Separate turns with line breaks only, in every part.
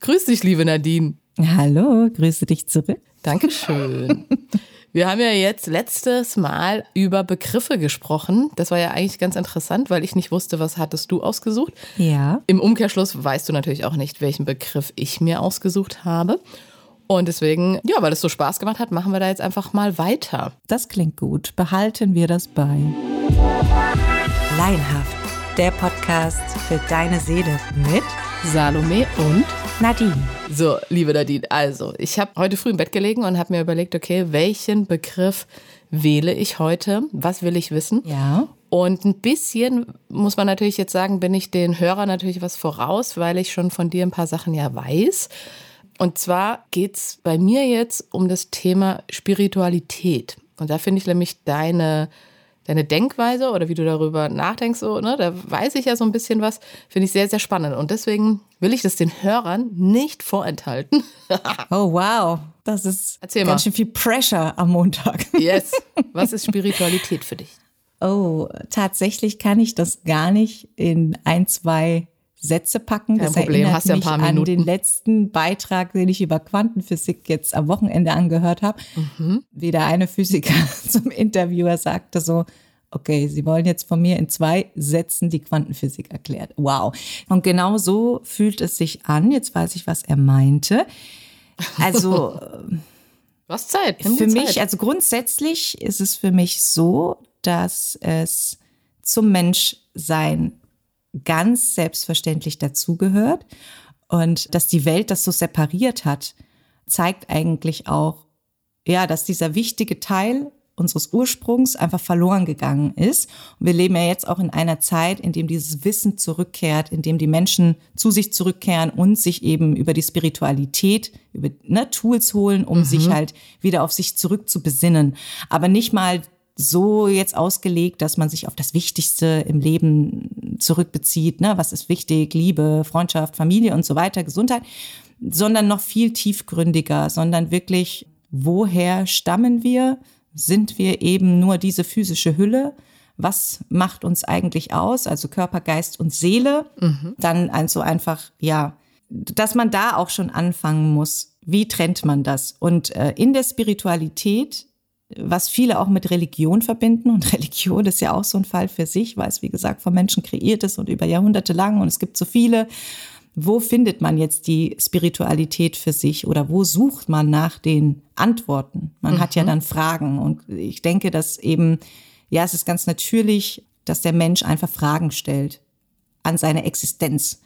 Grüß dich, liebe Nadine.
Hallo, grüße dich zurück.
Dankeschön. Wir haben ja jetzt letztes Mal über Begriffe gesprochen. Das war ja eigentlich ganz interessant, weil ich nicht wusste, was hattest du ausgesucht.
Ja.
Im Umkehrschluss weißt du natürlich auch nicht, welchen Begriff ich mir ausgesucht habe. Und deswegen, ja, weil es so Spaß gemacht hat, machen wir da jetzt einfach mal weiter.
Das klingt gut. Behalten wir das bei. Laienhaft, der Podcast für deine Seele mit
Salome und
Nadine.
So, liebe Nadine, also ich habe heute früh im Bett gelegen und habe mir überlegt, okay, welchen Begriff wähle ich heute? Was will ich wissen?
Ja.
Und ein bisschen muss man natürlich jetzt sagen, bin ich den Hörern natürlich was voraus, weil ich schon von dir ein paar Sachen ja weiß. Und zwar geht's bei mir jetzt um das Thema Spiritualität. Und da finde ich nämlich deine, deine Denkweise oder wie du darüber nachdenkst, so, ne, da weiß ich ja so ein bisschen was, finde ich sehr, sehr spannend. Und deswegen will ich das den Hörern nicht vorenthalten.
oh, wow. Das ist
Erzähl
ganz
mal.
schön viel Pressure am Montag.
yes. Was ist Spiritualität für dich?
Oh, tatsächlich kann ich das gar nicht in ein, zwei Sätze packen.
Kein
das
Problem,
erinnert
hast ja ein
mich
paar
an
Minuten.
den letzten Beitrag, den ich über Quantenphysik jetzt am Wochenende angehört habe.
Mhm.
Wie der eine Physiker zum Interviewer sagte so, okay, Sie wollen jetzt von mir in zwei Sätzen die Quantenphysik erklärt. Wow. Und genau so fühlt es sich an. Jetzt weiß ich, was er meinte. Also
Du hast Zeit. Nimm
für
dir
mich,
Zeit.
also grundsätzlich ist es für mich so, dass es zum Menschsein ganz selbstverständlich dazugehört und dass die Welt das so separiert hat, zeigt eigentlich auch, ja, dass dieser wichtige Teil unseres Ursprungs einfach verloren gegangen ist. Und wir leben ja jetzt auch in einer Zeit, in dem dieses Wissen zurückkehrt, in dem die Menschen zu sich zurückkehren und sich eben über die Spiritualität, über ne, Tools holen, um sich halt wieder auf sich zurück zu besinnen. Aber nicht mal so jetzt ausgelegt, dass man sich auf das Wichtigste im Leben zurückbezieht. Ne? Was ist wichtig? Liebe, Freundschaft, Familie und so weiter, Gesundheit, sondern noch viel tiefgründiger, sondern wirklich, woher stammen wir? Sind wir eben nur diese physische Hülle? Was macht uns eigentlich aus? Also Körper, Geist und Seele. Dann also einfach, ja, dass man da auch schon anfangen muss. Wie trennt man das? Und äh, in der Spiritualität was viele auch mit Religion verbinden. Und Religion ist ja auch so ein Fall für sich, weil es, wie gesagt, von Menschen kreiert ist und über Jahrhunderte lang und es gibt so viele. Wo findet man jetzt die Spiritualität für sich oder wo sucht man nach den Antworten? Man hat ja dann Fragen und ich denke, dass eben, ja, es ist ganz natürlich, dass der Mensch einfach Fragen stellt an seine Existenz.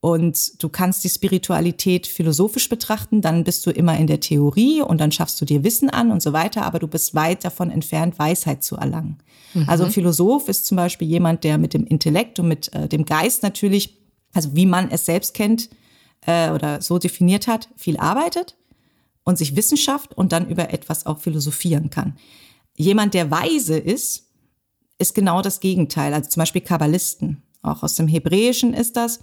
Und du kannst die Spiritualität philosophisch betrachten, dann bist du immer in der Theorie und dann schaffst du dir Wissen an und so weiter, aber du bist weit davon entfernt, Weisheit zu erlangen. Also ein Philosoph ist zum Beispiel jemand, der mit dem Intellekt und mit äh, dem Geist natürlich, also wie man es selbst kennt äh, oder so definiert hat, viel arbeitet und sich Wissenschaft und dann über etwas auch philosophieren kann. Jemand, der weise ist, ist genau das Gegenteil. Also zum Beispiel Kabbalisten, auch aus dem Hebräischen ist das.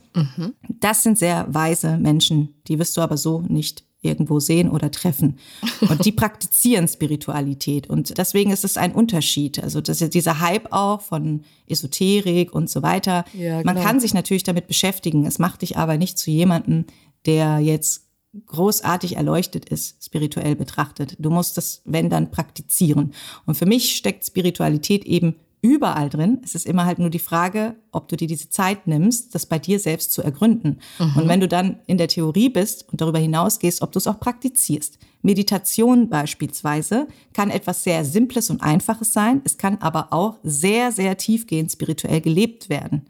Das sind sehr weise Menschen, die wirst du aber so nicht irgendwo sehen oder treffen. Und die praktizieren Spiritualität. Und deswegen ist es ein Unterschied. Also das ist dieser Hype auch von Esoterik und so weiter.
Ja,
Man kann sich natürlich damit beschäftigen. Es macht dich aber nicht zu jemandem, der jetzt großartig erleuchtet ist, spirituell betrachtet. Du musst das, wenn dann, praktizieren. Und für mich steckt Spiritualität eben überall drin. Es ist immer halt nur die Frage, ob du dir diese Zeit nimmst, das bei dir selbst zu ergründen. Und wenn du dann in der Theorie bist und darüber hinausgehst, ob du es auch praktizierst. Meditation beispielsweise kann etwas sehr Simples und Einfaches sein. Es kann aber auch sehr, sehr tiefgehend spirituell gelebt werden.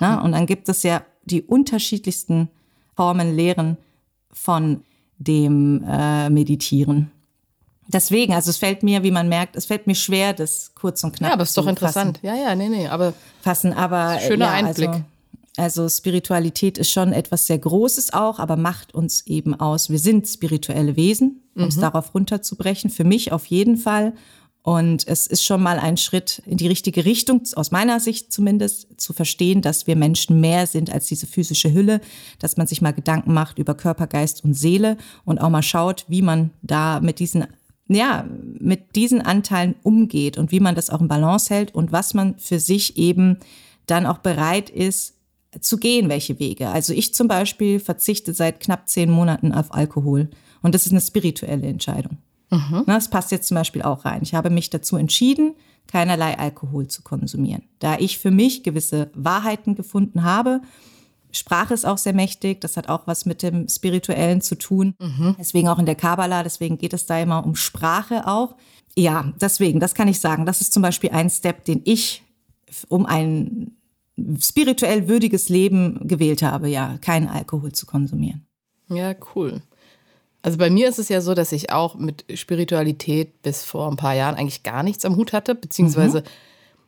Na, und dann gibt es ja die unterschiedlichsten Formen, Lehren von dem äh, Meditieren. Deswegen, also es fällt mir, wie man merkt, es fällt mir schwer, das kurz und knapp
Ja, aber ist doch interessant. Ja, ja, nee, nee, aber
fassen. Aber
Schöner
ja,
Einblick.
Also, also Spiritualität ist schon etwas sehr Großes auch, aber macht uns eben aus. Wir sind spirituelle Wesen, um
Mhm.
es darauf runterzubrechen. Für mich auf jeden Fall. Und es ist schon mal ein Schritt in die richtige Richtung, aus meiner Sicht zumindest, zu verstehen, dass wir Menschen mehr sind als diese physische Hülle, dass man sich mal Gedanken macht über Körper, Geist und Seele und auch mal schaut, wie man da mit diesen ja, mit diesen Anteilen umgeht und wie man das auch in Balance hält und was man für sich eben dann auch bereit ist, zu gehen, welche Wege. Also ich zum Beispiel verzichte seit knapp zehn Monaten auf Alkohol. Und das ist eine spirituelle Entscheidung. Mhm. Das passt jetzt zum Beispiel auch rein. Ich habe mich dazu entschieden, keinerlei Alkohol zu konsumieren. Da ich für mich gewisse Wahrheiten gefunden habe, Sprache ist auch sehr mächtig, das hat auch was mit dem Spirituellen zu tun. Mhm. Deswegen auch in der Kabbalah, deswegen geht es da immer um Sprache auch. Ja, deswegen, das kann ich sagen. Das ist zum Beispiel ein Step, den ich um ein spirituell würdiges Leben gewählt habe, ja, keinen Alkohol zu konsumieren.
Ja, cool. Also bei mir ist es ja so, dass ich auch mit Spiritualität bis vor ein paar Jahren eigentlich gar nichts am Hut hatte, beziehungsweise mhm.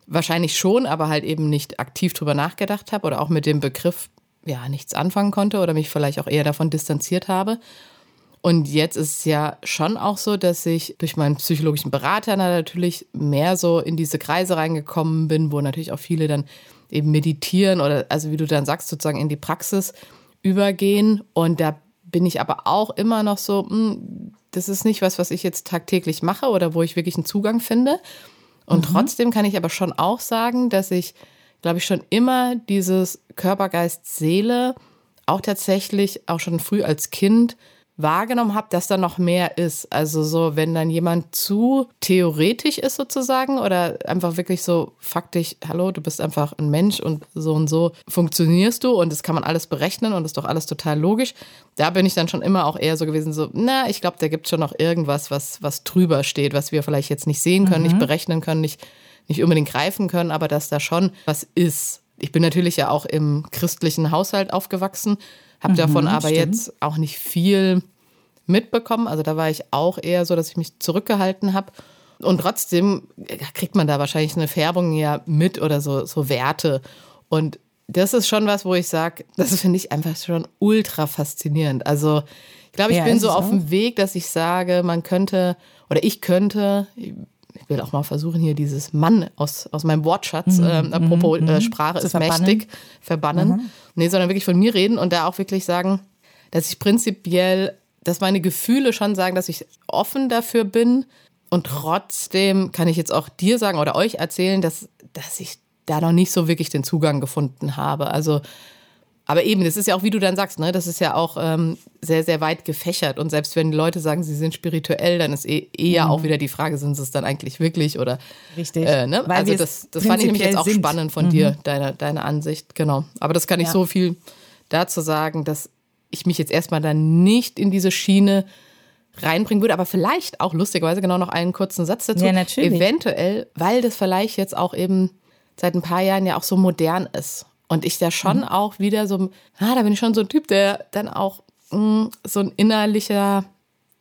wahrscheinlich schon, aber halt eben nicht aktiv drüber nachgedacht habe oder auch mit dem Begriff ja nichts anfangen konnte oder mich vielleicht auch eher davon distanziert habe. Und jetzt ist es ja schon auch so, dass ich durch meinen psychologischen Berater natürlich mehr so in diese Kreise reingekommen bin, wo natürlich auch viele dann eben meditieren oder also wie du dann sagst, sozusagen in die Praxis übergehen. Und da bin ich aber auch immer noch so, mh, hm, das ist nicht was, was ich jetzt tagtäglich mache oder wo ich wirklich einen Zugang finde. Und mhm. trotzdem kann ich aber schon auch sagen, dass ich, glaube ich, schon immer dieses Körper, Geist, Seele auch tatsächlich auch schon früh als Kind wahrgenommen habe, dass da noch mehr ist. Also so, wenn dann jemand zu theoretisch ist sozusagen oder einfach wirklich so faktisch, hallo, du bist einfach ein Mensch und so und so funktionierst du und das kann man alles berechnen und ist doch alles total logisch. Da bin ich dann schon immer auch eher so gewesen, so, na, ich glaube, da gibt schon noch irgendwas, was, was drüber steht, was wir vielleicht jetzt nicht sehen können, mhm. nicht berechnen können, nicht, nicht unbedingt greifen können, aber dass da schon was ist. Ich bin natürlich ja auch im christlichen Haushalt aufgewachsen habe mhm, davon aber stimmt. jetzt auch nicht viel mitbekommen. Also da war ich auch eher so, dass ich mich zurückgehalten habe. Und trotzdem kriegt man da wahrscheinlich eine Färbung ja mit oder so, so Werte. Und das ist schon was, wo ich sage, das finde ich einfach schon ultra faszinierend. Also ich glaube, ich ja, bin so auf dem Weg, dass ich sage, man könnte oder ich könnte, ich will auch mal versuchen, hier dieses Mann aus, aus meinem Wortschatz, mhm. äh, apropos mhm. äh, Sprache ist verbannen. mächtig, verbannen. Mhm. Nee, sondern wirklich von mir reden und da auch wirklich sagen, dass ich prinzipiell, dass meine Gefühle schon sagen, dass ich offen dafür bin. Und trotzdem kann ich jetzt auch dir sagen oder euch erzählen, dass, dass ich da noch nicht so wirklich den Zugang gefunden habe. Also, aber eben, das ist ja auch, wie du dann sagst, ne, das ist ja auch ähm, sehr, sehr weit gefächert. Und selbst wenn die Leute sagen, sie sind spirituell, dann ist eh, eher mhm. auch wieder die Frage, sind sie es dann eigentlich wirklich oder
Richtig.
Äh, ne?
Weil
also das, das fand ich nämlich jetzt auch sind. spannend von mhm. dir, deine, deine Ansicht, genau. Aber das kann ich ja. so viel dazu sagen, dass ich mich jetzt erstmal dann nicht in diese Schiene reinbringen würde, aber vielleicht auch lustigerweise genau noch einen kurzen Satz dazu.
Ja, natürlich.
Eventuell, weil das vielleicht jetzt auch eben seit ein paar Jahren ja auch so modern ist und ich da schon mhm. auch wieder so, ah, da bin ich schon so ein Typ, der dann auch mh, mm, so ein innerlicher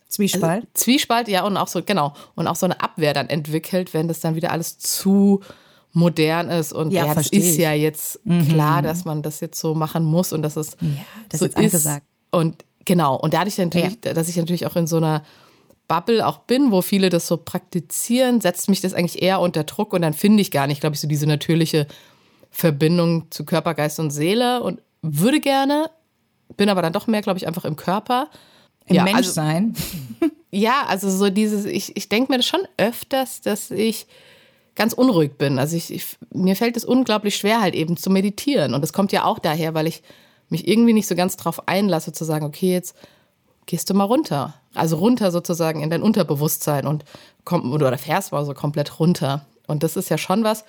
Zwiespalt.
Also, Zwiespalt, ja, und auch so, genau, und auch so eine Abwehr dann entwickelt, wenn das dann wieder alles zu modern ist und ja, ja das ist ja jetzt mhm. klar, dass man das jetzt so machen muss und dass es ja, das so ist angesagt. Und genau, und dadurch natürlich, ja. dass ich natürlich auch in so einer Bubble auch bin, wo viele das so praktizieren, setzt mich das eigentlich eher unter Druck und dann finde ich gar nicht, glaube ich, so diese natürliche Verbindung zu Körper, Geist und Seele und würde gerne, bin aber dann doch mehr, glaube ich, einfach im Körper.
Im ja, Menschsein.
Also, ja, also so dieses, ich, ich denke mir das schon öfters, dass ich ganz unruhig bin. Also ich, ich, mir fällt es unglaublich schwer, halt eben zu meditieren. Und das kommt ja auch daher, weil ich mich irgendwie nicht so ganz drauf einlasse, zu sagen, okay, jetzt gehst du mal runter. Also runter sozusagen in dein Unterbewusstsein und komm, oder fährst mal so komplett runter. Und das ist ja schon was,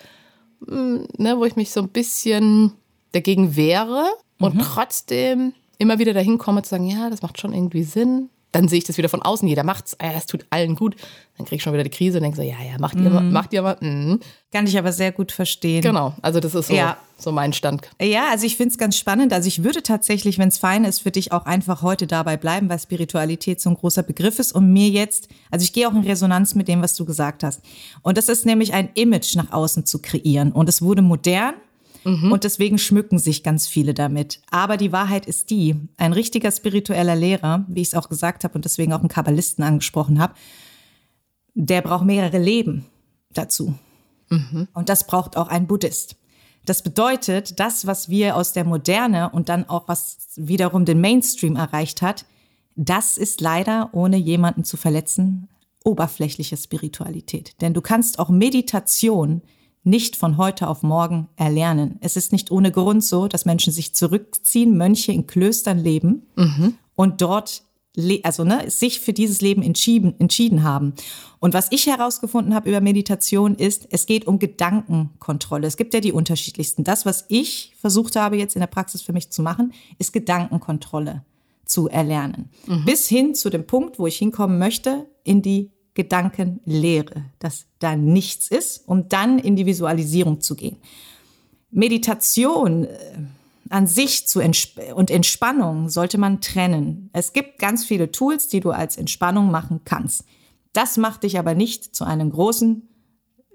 ne, wo ich mich so ein bisschen dagegen wehre und mhm. trotzdem immer wieder dahin komme zu sagen, ja, das macht schon irgendwie Sinn dann sehe ich das wieder von außen, jeder macht's, ah, es tut allen gut. Dann kriege ich schon wieder die Krise und denke so, ja, ja, macht ihr mal, mhm. macht ihr mal. Mhm.
Kann ich aber sehr gut verstehen.
Genau, also das ist so, ja. so mein Stand.
Ja, also ich finde es ganz spannend. Also ich würde tatsächlich, wenn es fein ist, für dich auch einfach heute dabei bleiben, weil Spiritualität so ein großer Begriff ist und mir jetzt, also ich gehe auch in Resonanz mit dem, was du gesagt hast. Und das ist nämlich ein Image nach außen zu kreieren. Und es wurde modern Mhm. Und deswegen schmücken sich ganz viele damit. Aber die Wahrheit ist die, ein richtiger spiritueller Lehrer, wie ich es auch gesagt habe und deswegen auch einen Kabbalisten angesprochen habe, der braucht mehrere Leben dazu. Mhm. Und das braucht auch ein Buddhist. Das bedeutet, das, was wir aus der Moderne und dann auch was wiederum den Mainstream erreicht hat, das ist leider, ohne jemanden zu verletzen, oberflächliche Spiritualität. Denn du kannst auch Meditation nicht von heute auf morgen erlernen. Es ist nicht ohne Grund so, dass Menschen sich zurückziehen, Mönche in Klöstern leben mhm. und dort also ne, sich für dieses Leben entschieden, entschieden haben. Und was ich herausgefunden habe über Meditation ist, es geht um Gedankenkontrolle. Es gibt ja die unterschiedlichsten. Das, was ich versucht habe jetzt in der Praxis für mich zu machen, ist Gedankenkontrolle zu erlernen. Mhm. Bis hin zu dem Punkt, wo ich hinkommen möchte, in die Gedankenlehre, dass da nichts ist, um dann in die Visualisierung zu gehen. Meditation äh, an sich zu Entsp und Entspannung sollte man trennen. Es gibt ganz viele Tools, die du als Entspannung machen kannst. Das macht dich aber nicht zu einem großen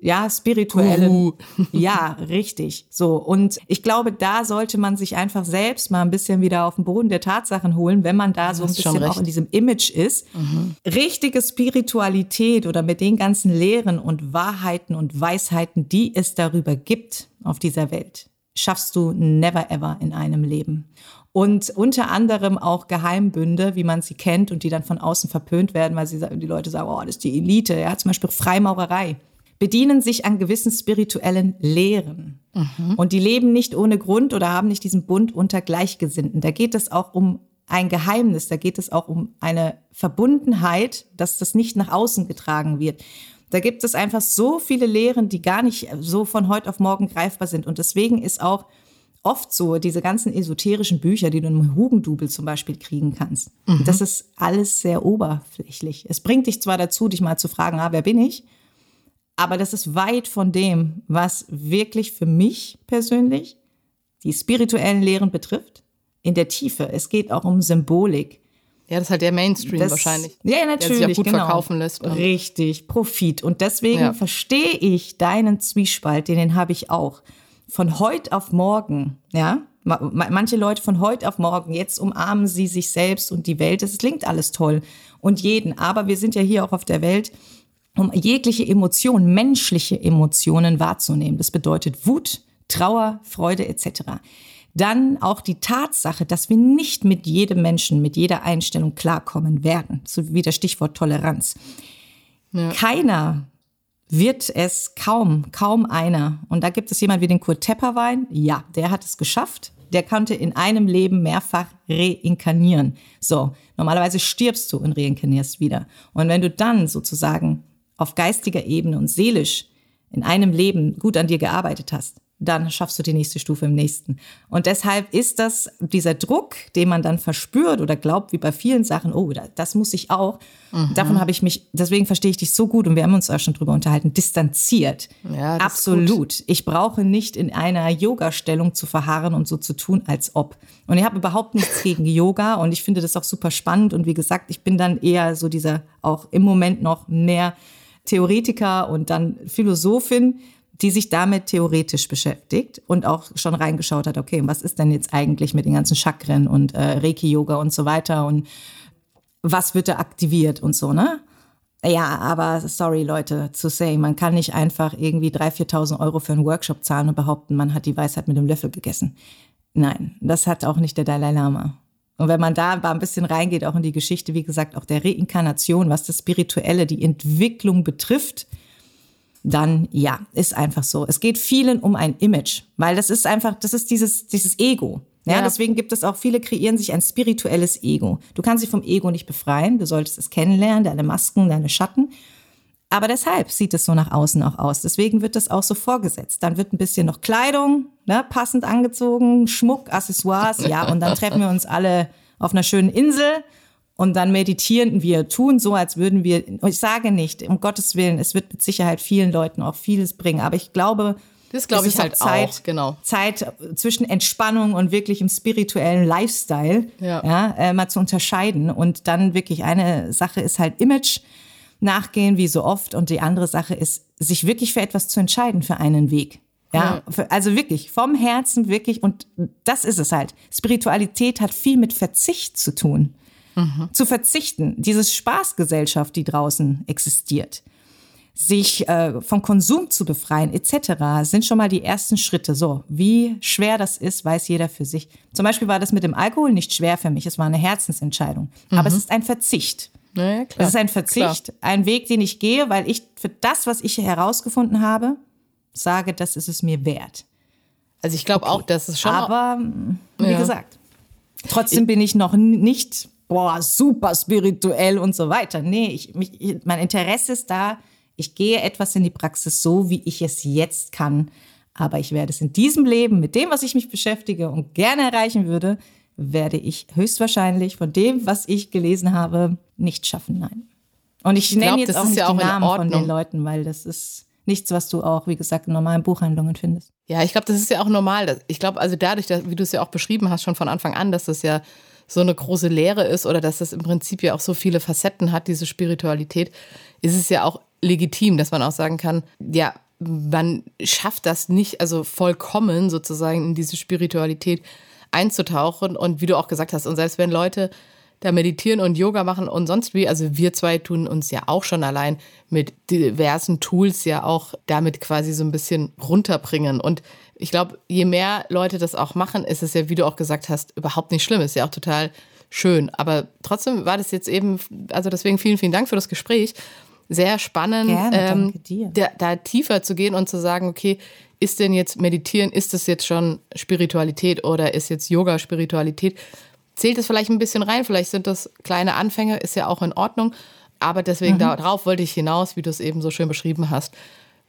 ja, spirituellen. Uh. Ja, richtig. So. Und ich glaube, da sollte man sich einfach selbst mal ein bisschen wieder auf den Boden der Tatsachen holen, wenn man da so ein bisschen auch in diesem Image ist. Mhm. Richtige Spiritualität oder mit den ganzen Lehren und Wahrheiten und Weisheiten, die es darüber gibt auf dieser Welt, schaffst du never ever in einem Leben. Und unter anderem auch Geheimbünde, wie man sie kennt und die dann von außen verpönt werden, weil sie, die Leute sagen, oh, das ist die Elite. Ja, zum Beispiel Freimaurerei bedienen sich an gewissen spirituellen Lehren. Mhm. Und die leben nicht ohne Grund oder haben nicht diesen Bund unter Gleichgesinnten. Da geht es auch um ein Geheimnis, da geht es auch um eine Verbundenheit, dass das nicht nach außen getragen wird. Da gibt es einfach so viele Lehren, die gar nicht so von heute auf morgen greifbar sind. Und deswegen ist auch oft so, diese ganzen esoterischen Bücher, die du im Hugendubel zum Beispiel kriegen kannst, mhm. das ist alles sehr oberflächlich. Es bringt dich zwar dazu, dich mal zu fragen, ah, wer bin ich? Aber das ist weit von dem, was wirklich für mich persönlich die spirituellen Lehren betrifft. In der Tiefe. Es geht auch um Symbolik.
Ja, das ist halt der Mainstream
das,
wahrscheinlich.
Ja, natürlich. Der sich
auch gut
genau.
verkaufen lässt.
Richtig, Profit. Und deswegen ja. verstehe ich deinen Zwiespalt, den, den habe ich auch. Von heute auf morgen, ja, manche Leute von heute auf morgen, jetzt umarmen sie sich selbst und die Welt. Es klingt alles toll und jeden. Aber wir sind ja hier auch auf der Welt, um jegliche Emotion, menschliche Emotionen wahrzunehmen. Das bedeutet Wut, Trauer, Freude etc. Dann auch die Tatsache, dass wir nicht mit jedem Menschen, mit jeder Einstellung klarkommen werden, so wie das Stichwort Toleranz. Ja. Keiner wird es kaum, kaum einer. Und da gibt es jemand wie den Kurt Tepperwein. Ja, der hat es geschafft. Der konnte in einem Leben mehrfach reinkarnieren. So, normalerweise stirbst du und reinkarnierst wieder. Und wenn du dann sozusagen auf geistiger Ebene und seelisch in einem Leben gut an dir gearbeitet hast, dann schaffst du die nächste Stufe im nächsten. Und deshalb ist das dieser Druck, den man dann verspürt oder glaubt, wie bei vielen Sachen, oh, das muss ich auch. Mhm. Davon habe ich mich, deswegen verstehe ich dich so gut und wir haben uns auch schon drüber unterhalten, distanziert. Ja, Absolut. Ich brauche nicht in einer Yoga-Stellung zu verharren und so zu tun, als ob. Und ich habe überhaupt nichts gegen Yoga und ich finde das auch super spannend. Und wie gesagt, ich bin dann eher so dieser auch im Moment noch mehr Theoretiker und dann Philosophin, die sich damit theoretisch beschäftigt und auch schon reingeschaut hat, okay, was ist denn jetzt eigentlich mit den ganzen Chakren und äh, Reiki-Yoga und so weiter und was wird da aktiviert und so, ne? Ja, aber sorry Leute, zu say, man kann nicht einfach irgendwie 3.000, 4.000 Euro für einen Workshop zahlen und behaupten, man hat die Weisheit mit einem Löffel gegessen. Nein, das hat auch nicht der Dalai Lama. Und wenn man da ein bisschen reingeht, auch in die Geschichte, wie gesagt, auch der Reinkarnation, was das Spirituelle, die Entwicklung betrifft, dann ja, ist einfach so. Es geht vielen um ein Image, weil das ist einfach, das ist dieses, dieses Ego. Ja, ja, deswegen gibt es auch viele kreieren sich ein spirituelles Ego. Du kannst dich vom Ego nicht befreien. Du solltest es kennenlernen, deine Masken, deine Schatten. Aber deshalb sieht es so nach außen auch aus. Deswegen wird das auch so vorgesetzt. Dann wird ein bisschen noch Kleidung, ne, passend angezogen, Schmuck, Accessoires, ja, und dann treffen wir uns alle auf einer schönen Insel und dann meditieren wir, tun so, als würden wir, ich sage nicht, um Gottes Willen, es wird mit Sicherheit vielen Leuten auch vieles bringen, aber ich glaube,
das glaube ich halt Zeit, auch, genau.
Zeit zwischen Entspannung und wirklich im spirituellen Lifestyle ja. Ja, äh, mal zu unterscheiden. Und dann wirklich eine Sache ist halt Image nachgehen, wie so oft. Und die andere Sache ist, sich wirklich für etwas zu entscheiden, für einen Weg. Ja, also wirklich vom Herzen wirklich. Und das ist es halt. Spiritualität hat viel mit Verzicht zu tun. Mhm. Zu verzichten, dieses Spaßgesellschaft, die draußen existiert, sich äh, vom Konsum zu befreien, etc., sind schon mal die ersten Schritte. So, wie schwer das ist, weiß jeder für sich. Zum Beispiel war das mit dem Alkohol nicht schwer für mich. Es war eine Herzensentscheidung. Mhm. Aber es ist ein Verzicht.
Naja, klar.
Das ist ein Verzicht, klar. ein Weg, den ich gehe, weil ich für das, was ich herausgefunden habe, sage, das ist es mir wert.
Also ich glaube okay. auch, dass es schon.
Aber wie ja. gesagt, trotzdem ich, bin ich noch nicht boah, super spirituell und so weiter. Nee, ich, mich, mein Interesse ist da. Ich gehe etwas in die Praxis so, wie ich es jetzt kann. Aber ich werde es in diesem Leben mit dem, was ich mich beschäftige und gerne erreichen würde, werde ich höchstwahrscheinlich von dem, was ich gelesen habe, nicht schaffen. Nein. Und ich, ich nenne jetzt auch nicht ja auch die Namen von den Leuten, weil das ist nichts, was du auch, wie gesagt, in normalen Buchhandlungen findest.
Ja, ich glaube, das ist ja auch normal. Ich glaube, also dadurch, dass, wie du es ja auch beschrieben hast, schon von Anfang an, dass das ja so eine große Lehre ist oder dass das im Prinzip ja auch so viele Facetten hat, diese Spiritualität, ist es ja auch legitim, dass man auch sagen kann, ja, man schafft das nicht, also vollkommen sozusagen in diese Spiritualität einzutauchen. Und wie du auch gesagt hast, und selbst wenn Leute da meditieren und Yoga machen und sonst wie, also wir zwei tun uns ja auch schon allein mit diversen Tools ja auch damit quasi so ein bisschen runterbringen. Und ich glaube, je mehr Leute das auch machen, ist es ja, wie du auch gesagt hast, überhaupt nicht schlimm. Ist ja auch total schön. Aber trotzdem war das jetzt eben, also deswegen vielen, vielen Dank für das Gespräch. Sehr spannend,
Gerne,
ähm, da, da tiefer zu gehen und zu sagen, okay, ist denn jetzt Meditieren, ist das jetzt schon Spiritualität oder ist jetzt Yoga Spiritualität? Zählt es vielleicht ein bisschen rein, vielleicht sind das kleine Anfänge, ist ja auch in Ordnung. Aber deswegen mhm. darauf wollte ich hinaus, wie du es eben so schön beschrieben hast,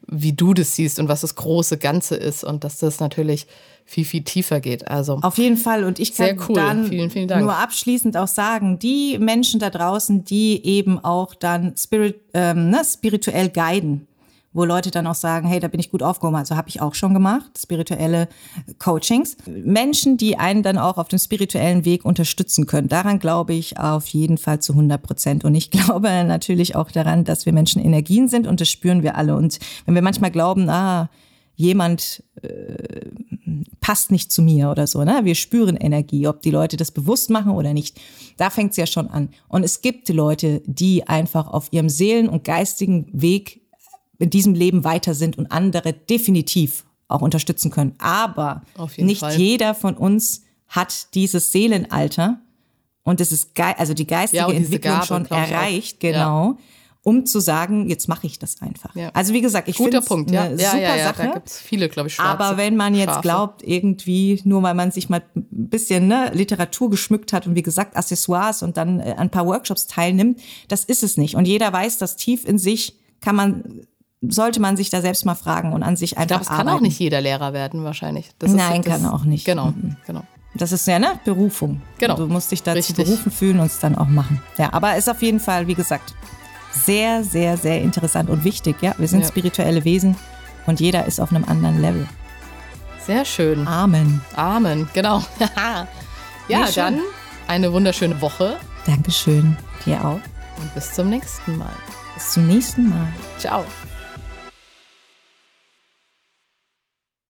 wie du das siehst und was das große Ganze ist und dass das natürlich viel, viel tiefer geht. Also
auf jeden Fall. Und ich kann cool. dann vielen, vielen nur abschließend auch sagen, die Menschen da draußen, die eben auch dann spirit, ähm, ne, spirituell guiden, wo Leute dann auch sagen, hey, da bin ich gut aufgehoben. Also habe ich auch schon gemacht, spirituelle Coachings. Menschen, die einen dann auch auf dem spirituellen Weg unterstützen können. Daran glaube ich auf jeden Fall zu 100 Prozent. Und ich glaube natürlich auch daran, dass wir Menschen Energien sind und das spüren wir alle. Und wenn wir manchmal glauben, ah, jemand äh, passt nicht zu mir oder so. Ne? Wir spüren Energie, ob die Leute das bewusst machen oder nicht. Da fängt es ja schon an. Und es gibt Leute, die einfach auf ihrem Seelen- und geistigen Weg in diesem Leben weiter sind und andere definitiv auch unterstützen können. Aber nicht Fall. jeder von uns hat dieses Seelenalter und es ist ge also die geistige ja, Entwicklung Gabe, schon erreicht, genau. Ja. Um zu sagen, jetzt mache ich das einfach. Ja. Also wie gesagt, ich finde es eine ja, super ja, ja, Sache. Da
gibt's viele, glaube ich,
schwarze, Aber wenn man jetzt Schafe. glaubt, irgendwie nur weil man sich mal ein bisschen ne, Literatur geschmückt hat und wie gesagt Accessoires und dann äh, ein paar Workshops teilnimmt, das ist es nicht. Und jeder weiß, dass tief in sich kann man sollte man sich da selbst mal fragen und an sich einfach. Ich glaube,
es kann
arbeiten.
auch nicht jeder Lehrer werden, wahrscheinlich.
Das Nein, ist, das, kann auch nicht.
Genau, mhm. genau.
Das ist ja ne Berufung.
Genau.
Du musst dich dazu Richtig. berufen fühlen und es dann auch machen. Ja, aber ist auf jeden Fall, wie gesagt, sehr, sehr, sehr interessant und wichtig. Ja, wir sind ja. spirituelle Wesen und jeder ist auf einem anderen Level.
Sehr schön.
Amen.
Amen, genau. ja, dann eine wunderschöne Woche.
Dankeschön. Dir auch.
Und bis zum nächsten Mal.
Bis zum nächsten Mal.
Ciao.